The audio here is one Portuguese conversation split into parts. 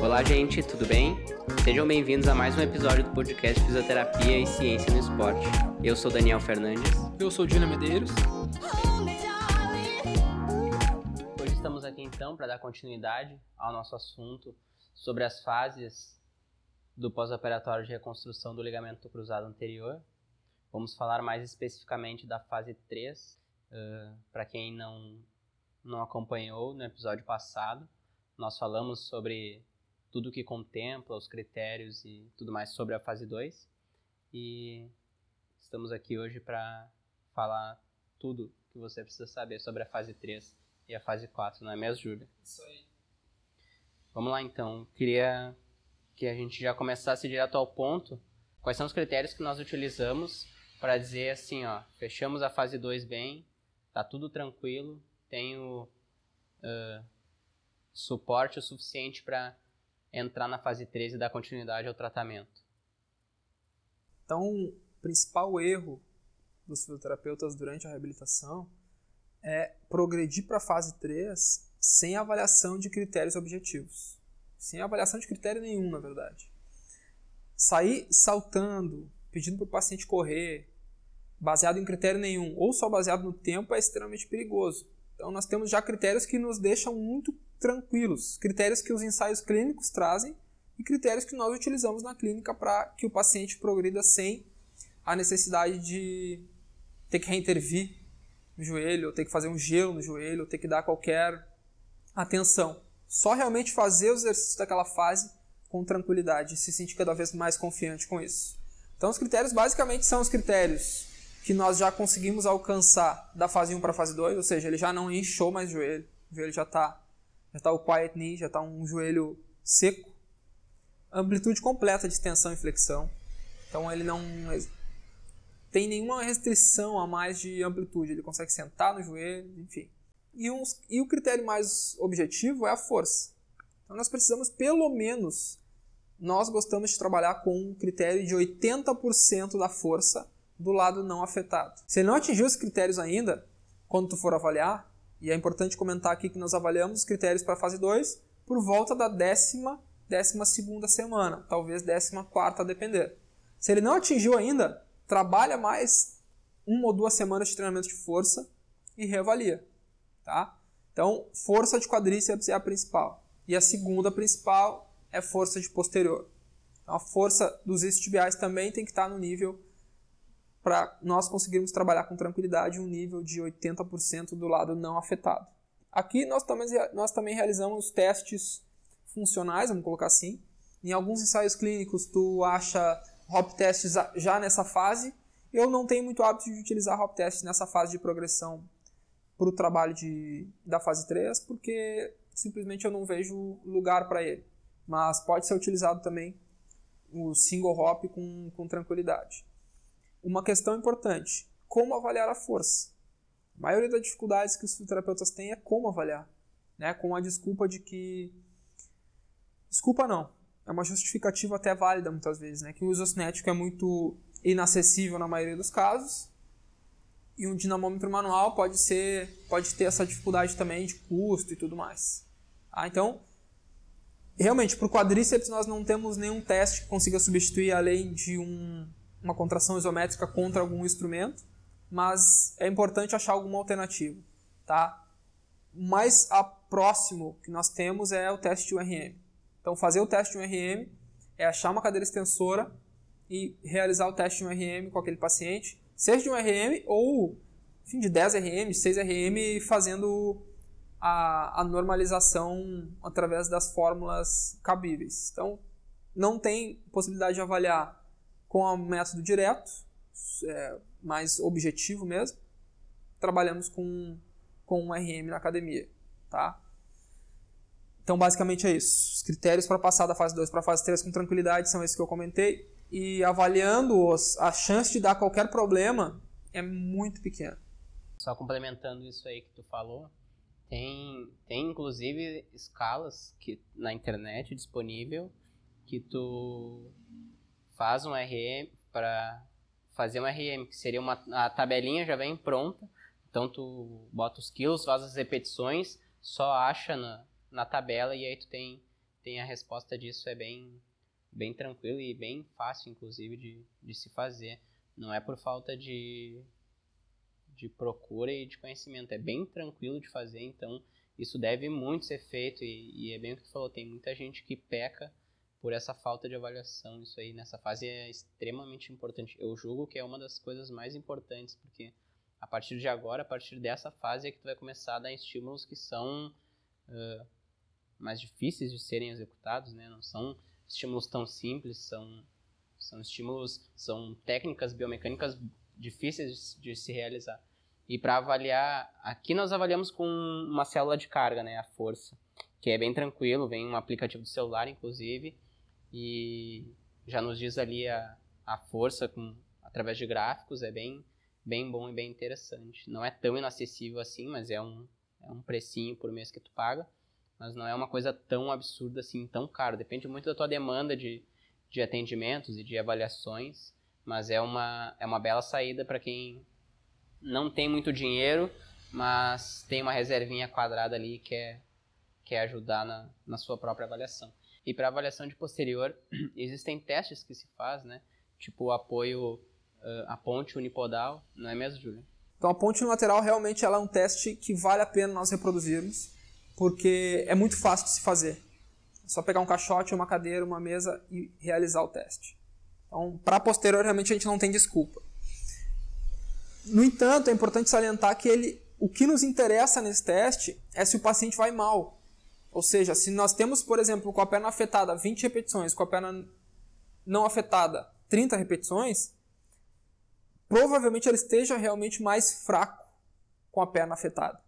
Olá, gente, tudo bem? Sejam bem-vindos a mais um episódio do podcast Fisioterapia e Ciência no Esporte. Eu sou Daniel Fernandes. Eu sou Dina Medeiros. Hoje estamos aqui então para dar continuidade ao nosso assunto sobre as fases do pós-operatório de reconstrução do ligamento cruzado anterior. Vamos falar mais especificamente da fase 3, uh, para quem não, não acompanhou no episódio passado. Nós falamos sobre tudo que contempla, os critérios e tudo mais sobre a fase 2. E estamos aqui hoje para falar tudo que você precisa saber sobre a fase 3 e a fase 4, não é mesmo, Júlia? Isso aí. Vamos lá então. Queria que a gente já começasse direto ao ponto. Quais são os critérios que nós utilizamos para dizer assim, ó, fechamos a fase 2 bem, tá tudo tranquilo, tenho uh, suporte o suficiente para entrar na fase 3 e dar continuidade ao tratamento. Então, o principal erro dos fisioterapeutas durante a reabilitação é progredir para a fase 3 sem avaliação de critérios objetivos. Sem avaliação de critério nenhum, na verdade. Sair saltando, pedindo para o paciente correr, baseado em critério nenhum, ou só baseado no tempo, é extremamente perigoso. Então, nós temos já critérios que nos deixam muito tranquilos, critérios que os ensaios clínicos trazem e critérios que nós utilizamos na clínica para que o paciente progrida sem a necessidade de ter que reintervir no joelho, ou ter que fazer um gelo no joelho, ou ter que dar qualquer atenção. Só realmente fazer os exercícios daquela fase com tranquilidade se sentir cada vez mais confiante com isso. Então, os critérios basicamente são os critérios que nós já conseguimos alcançar da fase 1 para a fase 2, ou seja, ele já não inchou mais o joelho, o joelho já está já tá o quiet knee, já está um joelho seco, amplitude completa de extensão e flexão, então ele não tem nenhuma restrição a mais de amplitude, ele consegue sentar no joelho, enfim. E, uns, e o critério mais objetivo é a força. Então nós precisamos pelo menos, nós gostamos de trabalhar com um critério de 80% da força do lado não afetado. Se ele não atingiu os critérios ainda, quando tu for avaliar, e é importante comentar aqui que nós avaliamos os critérios para a fase 2 por volta da décima, décima segunda semana, talvez décima quarta, a depender. Se ele não atingiu ainda, trabalha mais uma ou duas semanas de treinamento de força e reavalia, tá? Então, força de quadríceps é a principal. E a segunda principal é força de posterior. Então, a força dos isquiotibiais também tem que estar no nível para nós conseguirmos trabalhar com tranquilidade um nível de 80% do lado não afetado. Aqui nós também, nós também realizamos testes funcionais, vamos colocar assim. Em alguns ensaios clínicos tu acha hop tests já nessa fase. Eu não tenho muito hábito de utilizar hop tests nessa fase de progressão para o trabalho de, da fase 3, porque simplesmente eu não vejo lugar para ele. Mas pode ser utilizado também o single hop com, com tranquilidade uma questão importante: como avaliar a força? A maioria das dificuldades que os fisioterapeutas têm é como avaliar, né? Com a desculpa de que desculpa não, é uma justificativa até válida muitas vezes, né? Que o uso cinético é muito inacessível na maioria dos casos. E um dinamômetro manual pode ser, pode ter essa dificuldade também de custo e tudo mais. Ah, então, realmente, para o quadríceps nós não temos nenhum teste que consiga substituir além de um uma contração isométrica contra algum instrumento, mas é importante achar alguma alternativa, tá? Mais próximo que nós temos é o teste de URM. Então, fazer o teste de URM é achar uma cadeira extensora e realizar o teste de URM com aquele paciente, seja de URM ou enfim, de 10 RM, 6 RM, fazendo a, a normalização através das fórmulas cabíveis. Então, não tem possibilidade de avaliar com o método direto, é, mais objetivo mesmo, trabalhamos com, com um RM na academia. Tá? Então, basicamente é isso. Os critérios para passar da fase 2 para a fase 3 com tranquilidade são esses que eu comentei. E avaliando-os, a chance de dar qualquer problema é muito pequena. Só complementando isso aí que tu falou, tem, tem inclusive escalas que na internet disponível que tu faz um RM para fazer um RM, que seria uma a tabelinha já vem pronta. Então tu bota os quilos, faz as repetições, só acha na, na tabela e aí tu tem tem a resposta disso é bem, bem tranquilo e bem fácil, inclusive, de, de se fazer. Não é por falta de, de procura e de conhecimento, é bem tranquilo de fazer, então isso deve muito ser feito e, e é bem o que tu falou, tem muita gente que peca por essa falta de avaliação, isso aí nessa fase é extremamente importante. Eu julgo que é uma das coisas mais importantes, porque a partir de agora, a partir dessa fase é que tu vai começar a dar estímulos que são uh, mais difíceis de serem executados, né? Não são estímulos tão simples, são são estímulos, são técnicas biomecânicas difíceis de, de se realizar. E para avaliar, aqui nós avaliamos com uma célula de carga, né, a força, que é bem tranquilo, vem um aplicativo do celular, inclusive, e já nos diz ali a, a força com, através de gráficos, é bem, bem bom e bem interessante. Não é tão inacessível assim, mas é um, é um precinho por mês que tu paga mas não é uma coisa tão absurda assim, tão caro. Depende muito da tua demanda de, de atendimentos e de avaliações, mas é uma, é uma bela saída para quem não tem muito dinheiro, mas tem uma reservinha quadrada ali e quer, quer ajudar na, na sua própria avaliação. E para avaliação de posterior, existem testes que se faz, né? Tipo o apoio, a ponte unipodal, não é mesmo, Júlio? Então a ponte unilateral realmente ela é um teste que vale a pena nós reproduzirmos porque é muito fácil de se fazer. É só pegar um caixote, uma cadeira, uma mesa e realizar o teste. Então, para posterior, realmente a gente não tem desculpa. No entanto, é importante salientar que ele, o que nos interessa nesse teste é se o paciente vai mal. Ou seja, se nós temos, por exemplo, com a perna afetada 20 repetições, com a perna não afetada 30 repetições, provavelmente ele esteja realmente mais fraco com a perna afetada.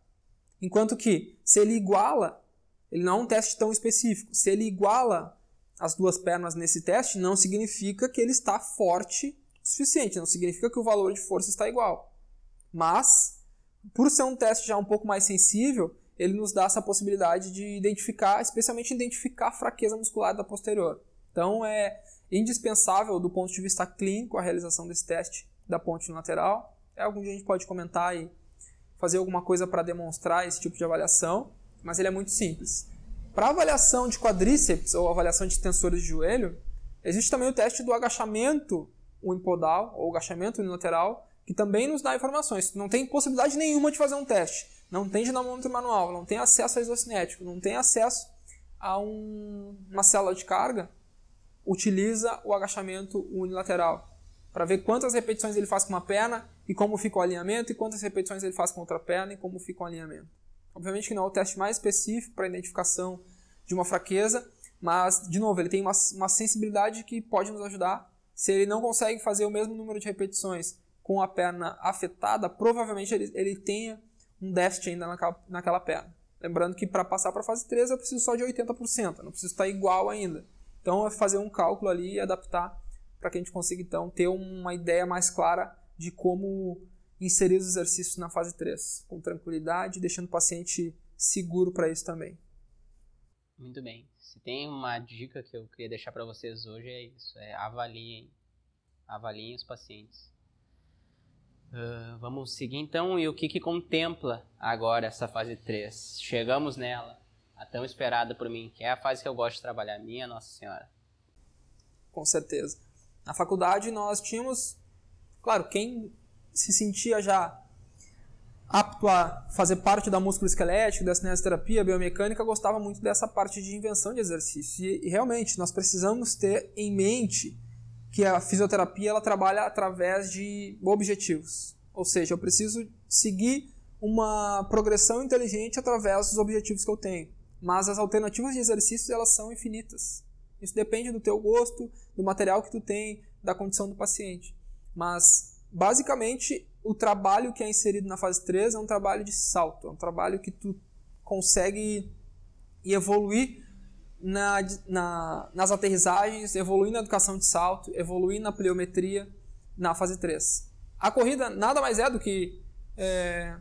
Enquanto que, se ele iguala, ele não é um teste tão específico, se ele iguala as duas pernas nesse teste, não significa que ele está forte o suficiente, não significa que o valor de força está igual. Mas, por ser um teste já um pouco mais sensível, ele nos dá essa possibilidade de identificar, especialmente identificar a fraqueza muscular da posterior. Então, é indispensável do ponto de vista clínico a realização desse teste da ponte lateral. É algo que a gente pode comentar e fazer alguma coisa para demonstrar esse tipo de avaliação, mas ele é muito simples. Para avaliação de quadríceps ou avaliação de tensores de joelho, existe também o teste do agachamento unipodal ou agachamento unilateral, que também nos dá informações. Não tem possibilidade nenhuma de fazer um teste. Não tem dinamômetro manual, não tem acesso a isocinético, não tem acesso a um, uma célula de carga. Utiliza o agachamento unilateral para ver quantas repetições ele faz com uma perna e como fica o alinhamento, e quantas repetições ele faz com outra perna e como fica o alinhamento. Obviamente que não é o teste mais específico para identificação de uma fraqueza, mas, de novo, ele tem uma, uma sensibilidade que pode nos ajudar. Se ele não consegue fazer o mesmo número de repetições com a perna afetada, provavelmente ele, ele tenha um déficit ainda naquela, naquela perna. Lembrando que para passar para a fase 3 eu preciso só de 80%, eu não preciso estar igual ainda. Então é fazer um cálculo ali e adaptar para que a gente consiga então ter uma ideia mais clara de como inserir os exercícios na fase 3, com tranquilidade, deixando o paciente seguro para isso também. Muito bem. Se tem uma dica que eu queria deixar para vocês hoje é isso, é avaliem, avaliem os pacientes. Uh, vamos seguir então, e o que, que contempla agora essa fase 3? Chegamos nela, a tão esperada por mim, que é a fase que eu gosto de trabalhar, minha Nossa Senhora. Com certeza. Na faculdade nós tínhamos, claro, quem se sentia já apto a fazer parte da músculo esquelética, da cinesioterapia, biomecânica, gostava muito dessa parte de invenção de exercício. E, realmente, nós precisamos ter em mente que a fisioterapia ela trabalha através de objetivos. Ou seja, eu preciso seguir uma progressão inteligente através dos objetivos que eu tenho. Mas as alternativas de exercícios elas são infinitas. Isso depende do teu gosto, do material que tu tem, da condição do paciente. Mas, basicamente, o trabalho que é inserido na fase 3 é um trabalho de salto, é um trabalho que tu consegue evoluir na, na, nas aterrissagens, evoluir na educação de salto, evoluir na pliometria na fase 3. A corrida nada mais é do que é,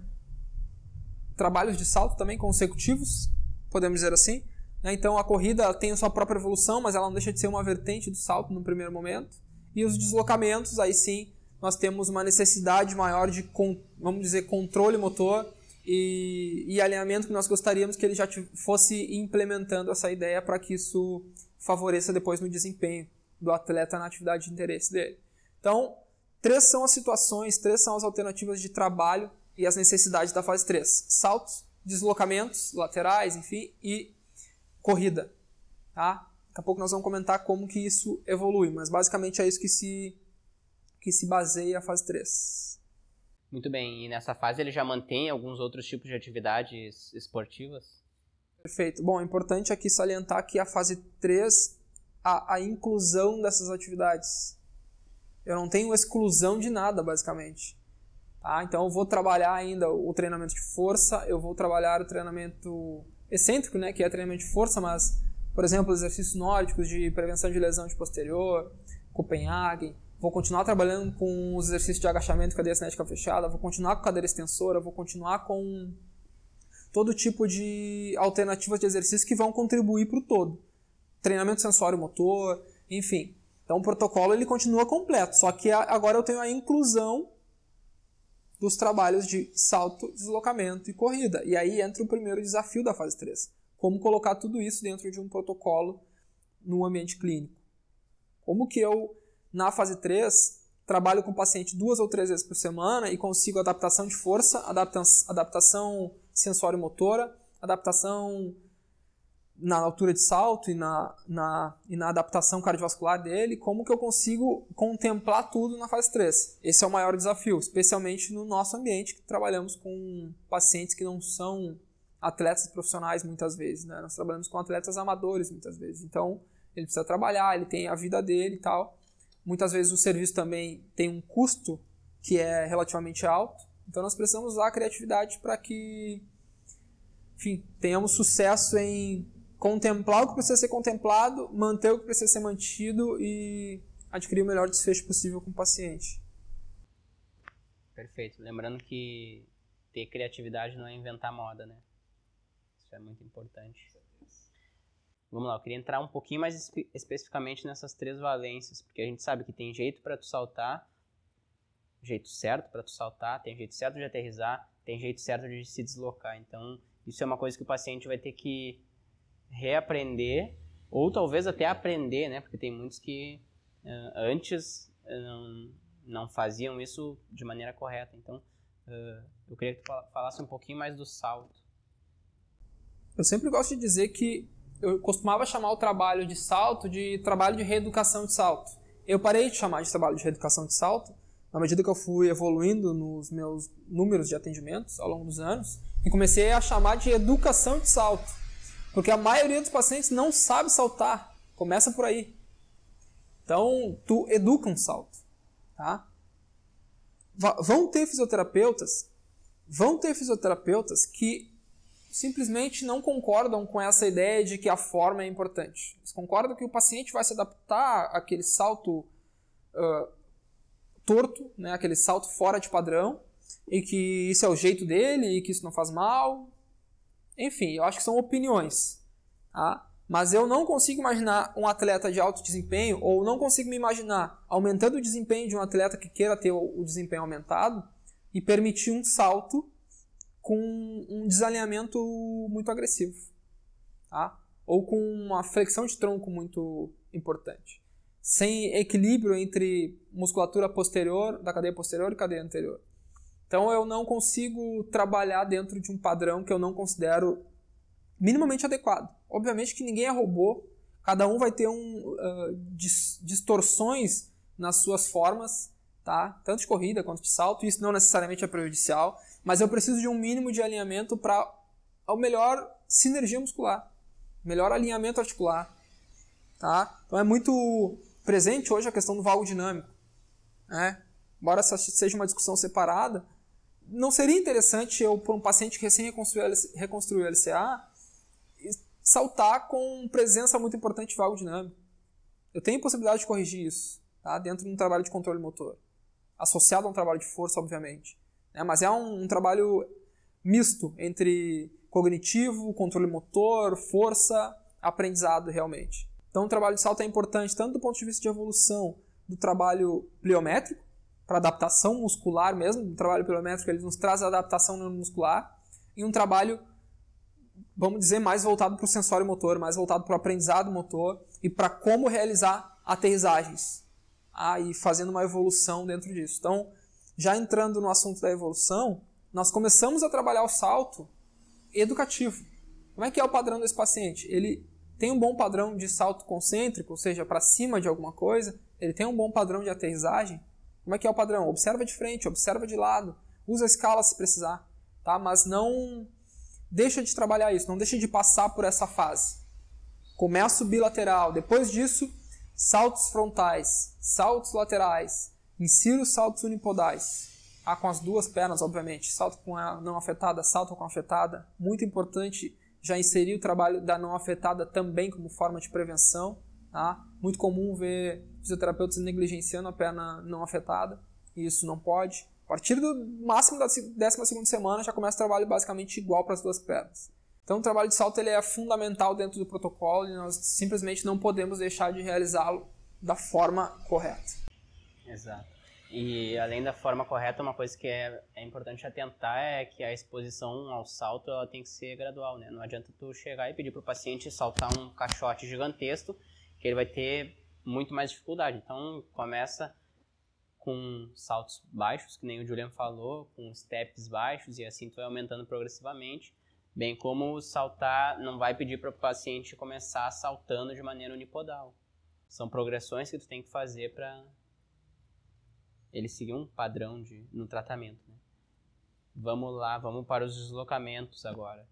trabalhos de salto também consecutivos, podemos dizer assim, né? Então a corrida tem a sua própria evolução, mas ela não deixa de ser uma vertente do salto no primeiro momento. E os deslocamentos, aí sim, nós temos uma necessidade maior de, vamos dizer, controle motor e, e alinhamento que nós gostaríamos que ele já fosse implementando essa ideia para que isso favoreça depois no desempenho do atleta na atividade de interesse dele. Então, três são as situações, três são as alternativas de trabalho e as necessidades da fase 3. Saltos, deslocamentos laterais, enfim, e corrida. Tá? Daqui a pouco nós vamos comentar como que isso evolui, mas basicamente é isso que se, que se baseia a fase 3. Muito bem, e nessa fase ele já mantém alguns outros tipos de atividades esportivas? Perfeito. Bom, é importante aqui salientar que a fase 3, a, a inclusão dessas atividades. Eu não tenho exclusão de nada, basicamente. Tá? Então eu vou trabalhar ainda o treinamento de força, eu vou trabalhar o treinamento excêntrico, né, que é treinamento de força, mas, por exemplo, exercícios nórdicos de prevenção de lesão de posterior, Copenhagen, vou continuar trabalhando com os exercícios de agachamento, cadeia cinética fechada, vou continuar com cadeira extensora, vou continuar com todo tipo de alternativas de exercício que vão contribuir para o todo. Treinamento sensório motor, enfim. Então o protocolo ele continua completo, só que agora eu tenho a inclusão dos trabalhos de salto, deslocamento e corrida. E aí entra o primeiro desafio da fase 3. Como colocar tudo isso dentro de um protocolo no ambiente clínico. Como que eu, na fase 3, trabalho com o paciente duas ou três vezes por semana e consigo adaptação de força, adaptação sensório-motora, adaptação na altura de salto e na, na, e na adaptação cardiovascular dele, como que eu consigo contemplar tudo na fase 3? Esse é o maior desafio, especialmente no nosso ambiente, que trabalhamos com pacientes que não são atletas profissionais muitas vezes, né? Nós trabalhamos com atletas amadores muitas vezes. Então, ele precisa trabalhar, ele tem a vida dele e tal. Muitas vezes o serviço também tem um custo que é relativamente alto. Então, nós precisamos usar a criatividade para que, enfim, tenhamos sucesso em contemplar o que precisa ser contemplado, manter o que precisa ser mantido e adquirir o melhor desfecho possível com o paciente. Perfeito. Lembrando que ter criatividade não é inventar moda, né? Isso é muito importante. Vamos lá, eu queria entrar um pouquinho mais espe especificamente nessas três valências, porque a gente sabe que tem jeito para tu saltar, jeito certo para tu saltar, tem jeito certo de aterrizar, tem jeito certo de se deslocar. Então, isso é uma coisa que o paciente vai ter que reaprender ou talvez até aprender, né? Porque tem muitos que uh, antes uh, não, faziam isso de maneira correta. Então, uh, eu queria que tu falasse um pouquinho mais do salto. Eu sempre gosto de dizer que eu costumava chamar o trabalho de salto de trabalho de reeducação de salto. Eu parei de chamar de trabalho de reeducação de salto na medida que eu fui evoluindo nos meus números de atendimentos ao longo dos anos e comecei a chamar de educação de salto porque a maioria dos pacientes não sabe saltar. Começa por aí. Então, tu educa um salto. Tá? Vão ter fisioterapeutas, vão ter fisioterapeutas que simplesmente não concordam com essa ideia de que a forma é importante. Eles concordam que o paciente vai se adaptar àquele salto uh, torto, né, aquele salto fora de padrão, e que isso é o jeito dele e que isso não faz mal, enfim, eu acho que são opiniões. Tá? Mas eu não consigo imaginar um atleta de alto desempenho, ou não consigo me imaginar aumentando o desempenho de um atleta que queira ter o desempenho aumentado e permitir um salto com um desalinhamento muito agressivo. Tá? Ou com uma flexão de tronco muito importante. Sem equilíbrio entre musculatura posterior, da cadeia posterior e cadeia anterior. Então eu não consigo trabalhar dentro de um padrão que eu não considero minimamente adequado. Obviamente que ninguém é robô, cada um vai ter um, uh, dis distorções nas suas formas, tá? tanto de corrida quanto de salto, isso não necessariamente é prejudicial, mas eu preciso de um mínimo de alinhamento para o melhor sinergia muscular, melhor alinhamento articular. Tá? Então é muito presente hoje a questão do valgo dinâmico. Né? Embora essa seja uma discussão separada, não seria interessante eu, para um paciente que recém reconstruiu o LCA, saltar com presença muito importante de vago dinâmico? Eu tenho possibilidade de corrigir isso, tá? dentro de um trabalho de controle motor, associado a um trabalho de força, obviamente. Né? Mas é um, um trabalho misto entre cognitivo, controle motor, força, aprendizado realmente. Então, o trabalho de salto é importante tanto do ponto de vista de evolução do trabalho pliométrico, para adaptação muscular mesmo, o trabalho pilométrico ele nos traz a adaptação neuromuscular, e um trabalho, vamos dizer, mais voltado para o sensório motor, mais voltado para o aprendizado motor e para como realizar aterrissagens. Ah, e fazendo uma evolução dentro disso. Então, já entrando no assunto da evolução, nós começamos a trabalhar o salto educativo. Como é que é o padrão desse paciente? Ele tem um bom padrão de salto concêntrico, ou seja, para cima de alguma coisa, ele tem um bom padrão de aterrissagem. Como é que é o padrão? Observa de frente, observa de lado, usa a escala se precisar, tá? Mas não deixa de trabalhar isso, não deixa de passar por essa fase. Começa o bilateral, depois disso, saltos frontais, saltos laterais, insira os saltos unipodais. Ah, com as duas pernas, obviamente. Salto com a não afetada, salto com a afetada. Muito importante já inserir o trabalho da não afetada também como forma de prevenção. Tá? Muito comum ver fisioterapeutas negligenciando a perna não afetada, e isso não pode. A partir do máximo da 12 semana já começa o trabalho basicamente igual para as duas pernas. Então o trabalho de salto ele é fundamental dentro do protocolo e nós simplesmente não podemos deixar de realizá-lo da forma correta. Exato. E além da forma correta, uma coisa que é, é importante atentar é que a exposição ao salto ela tem que ser gradual, né? Não adianta tu chegar e pedir para o paciente saltar um caixote gigantesco que ele vai ter muito mais dificuldade. Então, começa com saltos baixos, que nem o Julian falou, com steps baixos, e assim tu vai aumentando progressivamente. Bem como saltar, não vai pedir para o paciente começar saltando de maneira unipodal. São progressões que tu tem que fazer para ele seguir um padrão de, no tratamento. Né? Vamos lá, vamos para os deslocamentos agora.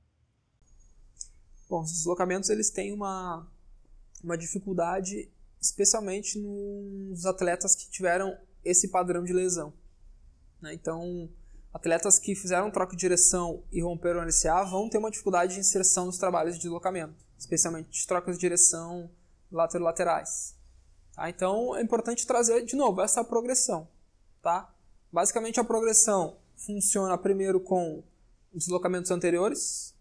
Bom, os deslocamentos eles têm uma uma dificuldade, especialmente nos atletas que tiveram esse padrão de lesão. Né? Então, atletas que fizeram troca de direção e romperam o LCA vão ter uma dificuldade de inserção nos trabalhos de deslocamento, especialmente de trocas de direção laterais. Tá? Então, é importante trazer de novo essa progressão. Tá? Basicamente, a progressão funciona primeiro com deslocamentos anteriores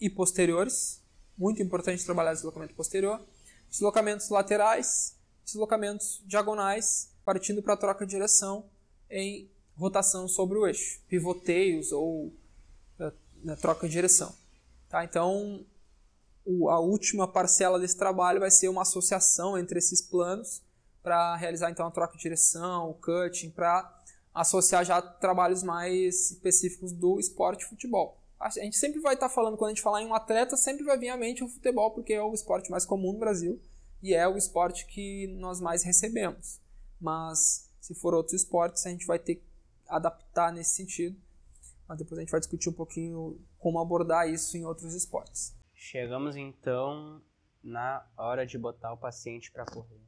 e posteriores. Muito importante trabalhar deslocamento posterior deslocamentos laterais, deslocamentos diagonais, partindo para a troca de direção em rotação sobre o eixo, pivoteios ou uh, na troca de direção. Tá? Então, o, a última parcela desse trabalho vai ser uma associação entre esses planos para realizar então a troca de direção, o cutting, para associar já trabalhos mais específicos do esporte futebol. A gente sempre vai estar tá falando, quando a gente falar em um atleta, sempre vai vir à mente o futebol, porque é o esporte mais comum no Brasil e é o esporte que nós mais recebemos. Mas se for outros esportes, a gente vai ter que adaptar nesse sentido. Mas depois a gente vai discutir um pouquinho como abordar isso em outros esportes. Chegamos então na hora de botar o paciente para correr.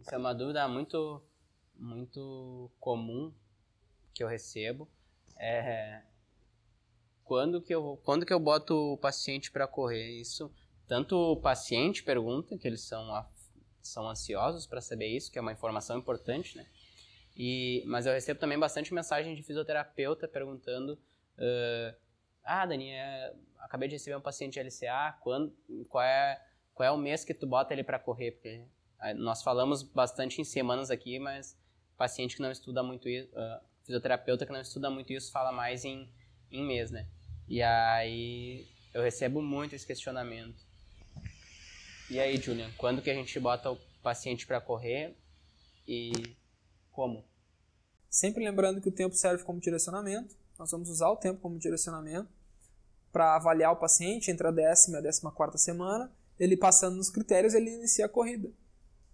Isso é uma dúvida muito muito comum que eu recebo. É, quando que eu quando que eu boto o paciente para correr? Isso tanto o paciente pergunta que eles são são ansiosos para saber isso que é uma informação importante né? E mas eu recebo também bastante mensagem de fisioterapeuta perguntando uh, ah Dani é, acabei de receber um paciente LCA quando qual é qual é o mês que tu bota ele para correr? Porque nós falamos bastante em semanas aqui mas paciente que não estuda muito isso uh, fisioterapeuta que não estuda muito isso fala mais em em mês né e aí eu recebo muito esse questionamento. E aí, Julian, quando que a gente bota o paciente para correr e como? Sempre lembrando que o tempo serve como direcionamento. Nós vamos usar o tempo como direcionamento para avaliar o paciente entre a décima e a décima quarta semana. Ele passando nos critérios, ele inicia a corrida.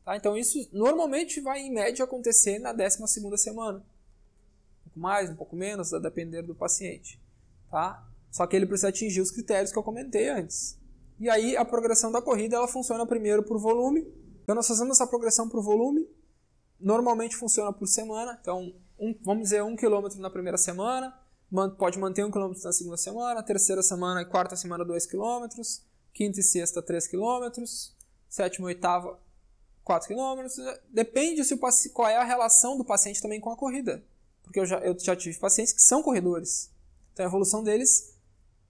Tá? Então isso normalmente vai em média acontecer na décima segunda semana. Um pouco mais, um pouco menos, a depender do paciente. Tá? Só que ele precisa atingir os critérios que eu comentei antes. E aí a progressão da corrida ela funciona primeiro por volume. Então nós fazemos essa progressão por volume. Normalmente funciona por semana. Então um, vamos dizer um quilômetro na primeira semana, pode manter um quilômetro na segunda semana, terceira semana e quarta semana dois quilômetros, quinta e sexta três quilômetros, sétima e oitava 4 quilômetros. Depende se o, qual é a relação do paciente também com a corrida. Porque eu já, eu já tive pacientes que são corredores. Então a evolução deles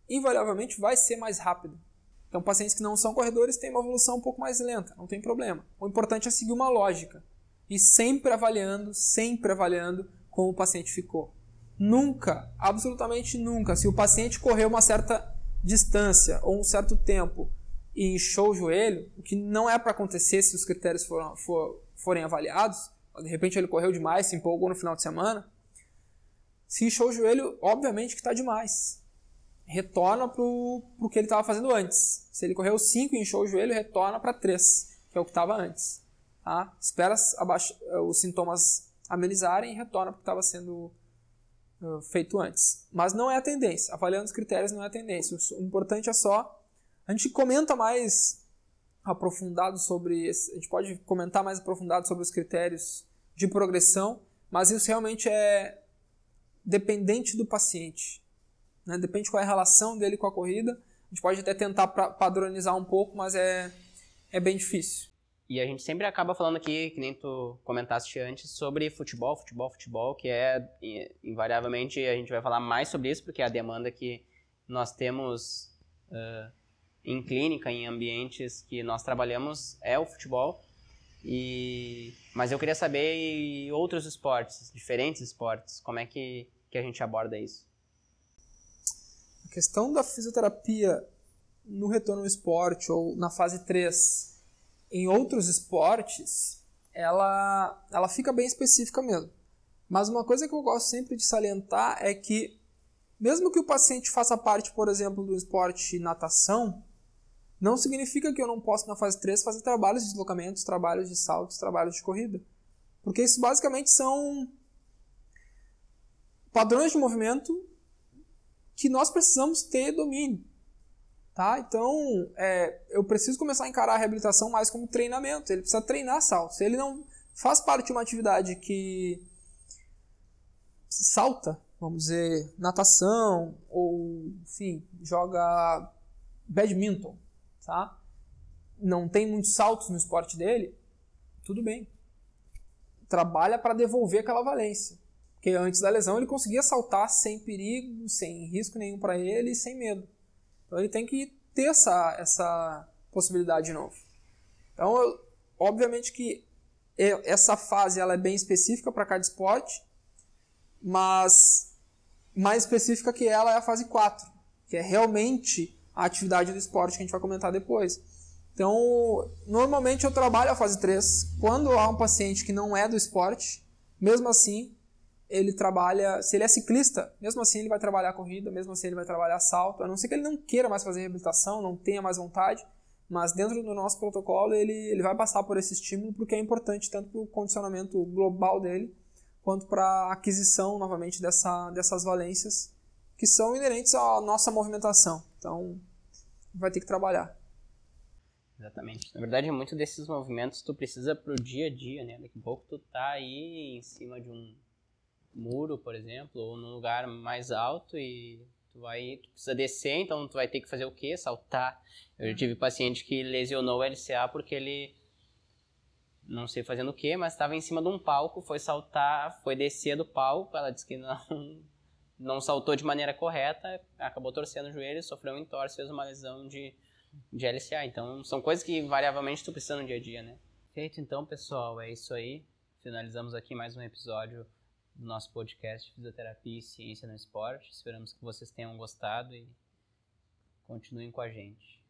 invariavelmente vai ser mais rápido. Então, pacientes que não são corredores têm uma evolução um pouco mais lenta, não tem problema. O importante é seguir uma lógica e sempre avaliando, sempre avaliando como o paciente ficou. nunca, absolutamente nunca, se o paciente correu uma certa distância ou um certo tempo e inchou o joelho, o que não é para acontecer se os critérios foram, for, forem avaliados, de repente ele correu demais, se empolgou no final de semana, se inchou o joelho, obviamente que está demais. Retorna para o que ele estava fazendo antes. Se ele correu 5 e inchou o joelho, retorna para 3, que é o que estava antes. Tá? Espera os sintomas amenizarem e retorna para o que estava sendo uh, feito antes. Mas não é a tendência. Avaliando os critérios não é a tendência. O importante é só. A gente comenta mais aprofundado sobre. Esse, a gente pode comentar mais aprofundado sobre os critérios de progressão, mas isso realmente é dependente do paciente. Né? Depende qual é a relação dele com a corrida. A gente pode até tentar padronizar um pouco, mas é, é bem difícil. E a gente sempre acaba falando aqui, que nem tu comentaste antes, sobre futebol, futebol, futebol, que é, invariavelmente, a gente vai falar mais sobre isso, porque é a demanda que nós temos uh, em clínica, em ambientes que nós trabalhamos, é o futebol. E... Mas eu queria saber outros esportes, diferentes esportes, como é que que a gente aborda isso? A questão da fisioterapia no retorno ao esporte ou na fase 3 em outros esportes, ela, ela fica bem específica mesmo. Mas uma coisa que eu gosto sempre de salientar é que, mesmo que o paciente faça parte, por exemplo, do esporte natação, não significa que eu não possa, na fase 3, fazer trabalhos de deslocamentos, trabalhos de saltos, trabalhos de corrida. Porque isso basicamente são padrões de movimento que nós precisamos ter domínio. Tá? Então, é, eu preciso começar a encarar a reabilitação mais como treinamento. Ele precisa treinar salto. Se ele não faz parte de uma atividade que salta, vamos dizer, natação, ou, enfim, joga badminton, tá? Não tem muitos saltos no esporte dele, tudo bem. Trabalha para devolver aquela valência. Porque antes da lesão ele conseguia saltar sem perigo, sem risco nenhum para ele sem medo. Então ele tem que ter essa, essa possibilidade de novo. Então, eu, obviamente que essa fase ela é bem específica para cada esporte, mas mais específica que ela é a fase 4, que é realmente a atividade do esporte que a gente vai comentar depois. Então, normalmente eu trabalho a fase 3 quando há um paciente que não é do esporte, mesmo assim, ele trabalha, se ele é ciclista, mesmo assim ele vai trabalhar corrida, mesmo assim ele vai trabalhar salto, a não ser que ele não queira mais fazer reabilitação, não tenha mais vontade, mas dentro do nosso protocolo ele, ele vai passar por esse estímulo porque é importante tanto para o condicionamento global dele, quanto para a aquisição novamente dessa, dessas valências que são inerentes à nossa movimentação. Então, vai ter que trabalhar. Exatamente. Na verdade, muito desses movimentos tu precisa pro dia a dia, né? Daqui a pouco tu tá aí em cima de um muro, por exemplo, ou num lugar mais alto e tu vai, tu precisa descer, então tu vai ter que fazer o quê? Saltar. Eu tive paciente que lesionou o LCA porque ele não sei fazendo o quê, mas estava em cima de um palco, foi saltar, foi descer do palco, ela disse que não não saltou de maneira correta, acabou torcendo o joelho, sofreu um entorse, fez uma lesão de, de LCA. Então, são coisas que variavelmente tu precisa no dia a dia, né? Feito então, pessoal, é isso aí. Finalizamos aqui mais um episódio do nosso podcast Fisioterapia e Ciência no Esporte. Esperamos que vocês tenham gostado e continuem com a gente.